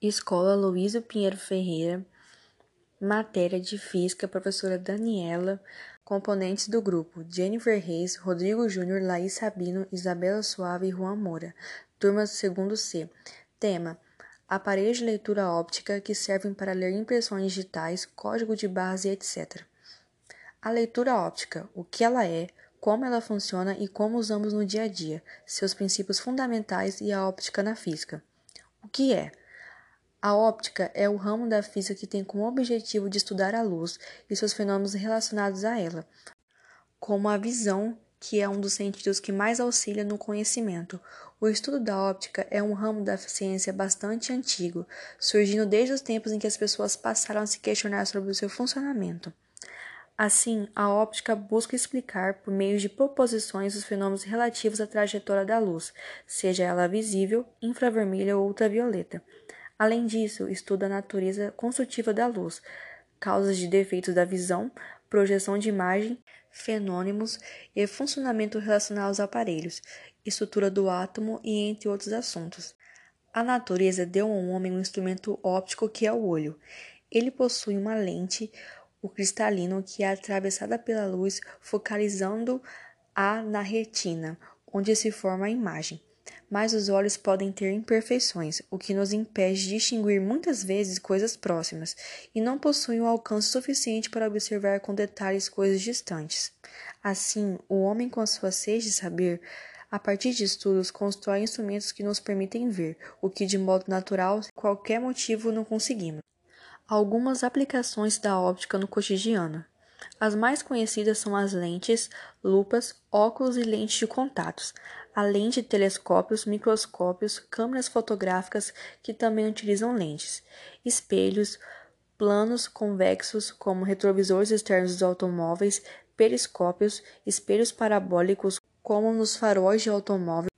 Escola Luísio Pinheiro Ferreira, matéria de Física, professora Daniela, componentes do grupo Jennifer Reis, Rodrigo Júnior, Laís Sabino, Isabela Suave e Juan Moura, turma segundo C. Tema: Aparelhos de leitura óptica que servem para ler impressões digitais, código de barras e etc. A leitura óptica, o que ela é, como ela funciona e como usamos no dia a dia, seus princípios fundamentais e a óptica na física. O que é? A óptica é o ramo da física que tem como objetivo de estudar a luz e seus fenômenos relacionados a ela, como a visão, que é um dos sentidos que mais auxilia no conhecimento. O estudo da óptica é um ramo da ciência bastante antigo, surgindo desde os tempos em que as pessoas passaram a se questionar sobre o seu funcionamento. Assim, a óptica busca explicar, por meio de proposições, os fenômenos relativos à trajetória da luz, seja ela visível, infravermelha ou ultravioleta. Além disso, estuda a natureza construtiva da luz, causas de defeitos da visão, projeção de imagem, fenômenos e funcionamento relacionados aos aparelhos, estrutura do átomo e entre outros assuntos. A natureza deu ao homem um instrumento óptico que é o olho. Ele possui uma lente, o cristalino, que é atravessada pela luz, focalizando-a na retina, onde se forma a imagem mas os olhos podem ter imperfeições, o que nos impede de distinguir muitas vezes coisas próximas, e não possuem um alcance suficiente para observar com detalhes coisas distantes. Assim, o homem, com a sua sede de saber, a partir de estudos, constrói instrumentos que nos permitem ver, o que de modo natural, qualquer motivo, não conseguimos. Algumas aplicações da óptica no cotidiano. As mais conhecidas são as lentes, lupas, óculos e lentes de contatos, além de telescópios, microscópios, câmeras fotográficas que também utilizam lentes, espelhos, planos convexos como retrovisores externos dos automóveis, periscópios, espelhos parabólicos como nos faróis de automóvel,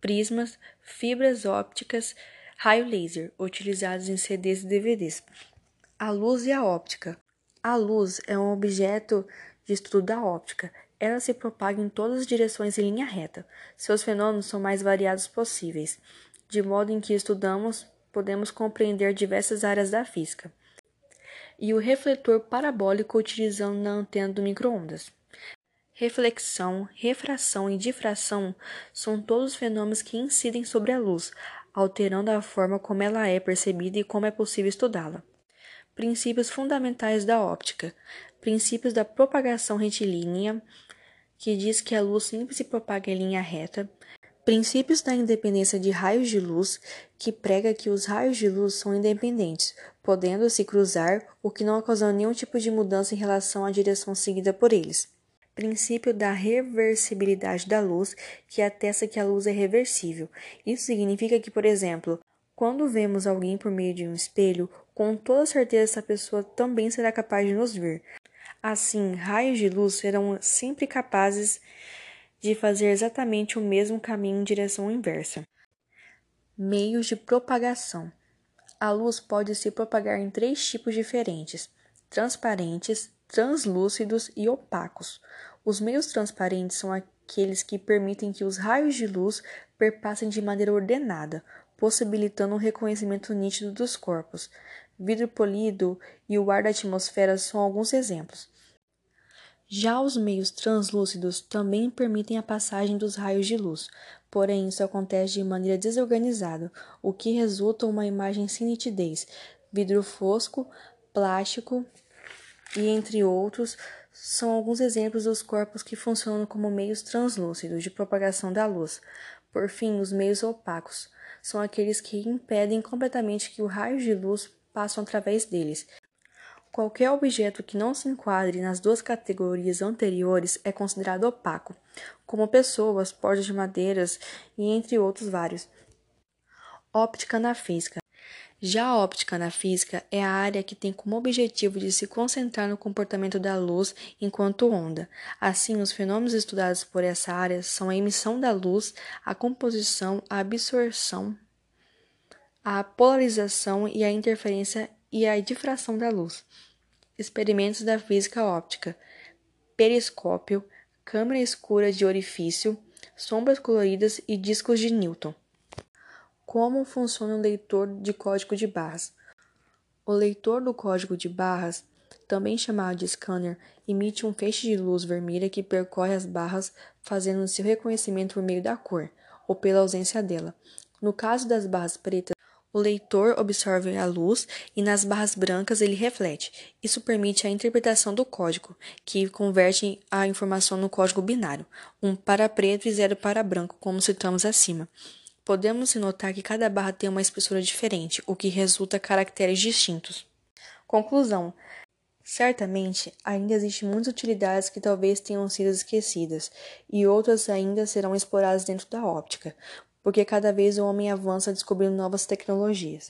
prismas, fibras ópticas, raio laser utilizados em CDs e DVDs. A luz e a óptica. A luz é um objeto de estudo da óptica. Ela se propaga em todas as direções em linha reta. Seus fenômenos são mais variados possíveis, de modo em que estudamos, podemos compreender diversas áreas da física. E o refletor parabólico utilizando na antena do microondas. Reflexão, refração e difração são todos fenômenos que incidem sobre a luz, alterando a forma como ela é percebida e como é possível estudá-la. Princípios fundamentais da óptica. Princípios da propagação retilínea, que diz que a luz sempre se propaga em linha reta. Princípios da independência de raios de luz, que prega que os raios de luz são independentes, podendo se cruzar, o que não ocasiona nenhum tipo de mudança em relação à direção seguida por eles. Princípio da reversibilidade da luz, que atesta que a luz é reversível. Isso significa que, por exemplo, quando vemos alguém por meio de um espelho, com toda certeza essa pessoa também será capaz de nos ver. Assim, raios de luz serão sempre capazes de fazer exatamente o mesmo caminho em direção inversa. Meios de propagação: A luz pode se propagar em três tipos diferentes: transparentes, translúcidos e opacos. Os meios transparentes são aqueles que permitem que os raios de luz perpassem de maneira ordenada, possibilitando um reconhecimento nítido dos corpos. Vidro polido e o ar da atmosfera são alguns exemplos. Já os meios translúcidos também permitem a passagem dos raios de luz, porém isso acontece de maneira desorganizada, o que resulta uma imagem sem nitidez. Vidro fosco, plástico e entre outros são alguns exemplos dos corpos que funcionam como meios translúcidos de propagação da luz. Por fim, os meios opacos são aqueles que impedem completamente que o raio de luz passe através deles. Qualquer objeto que não se enquadre nas duas categorias anteriores é considerado opaco, como pessoas, portas de madeiras e entre outros vários. Óptica na física. Já a óptica na física é a área que tem como objetivo de se concentrar no comportamento da luz enquanto onda. Assim, os fenômenos estudados por essa área são a emissão da luz, a composição, a absorção, a polarização e a interferência e a difração da luz. Experimentos da física óptica: periscópio, câmara escura de orifício, sombras coloridas e discos de Newton. Como funciona o leitor de código de barras? O leitor do código de barras, também chamado de scanner, emite um feixe de luz vermelha que percorre as barras, fazendo seu reconhecimento por meio da cor ou pela ausência dela. No caso das barras pretas, o leitor absorve a luz e nas barras brancas ele reflete. Isso permite a interpretação do código, que converte a informação no código binário, um para preto e zero para branco, como citamos acima. Podemos notar que cada barra tem uma espessura diferente, o que resulta caracteres distintos. Conclusão: Certamente, ainda existem muitas utilidades que talvez tenham sido esquecidas, e outras ainda serão exploradas dentro da óptica, porque cada vez o homem avança descobrindo novas tecnologias.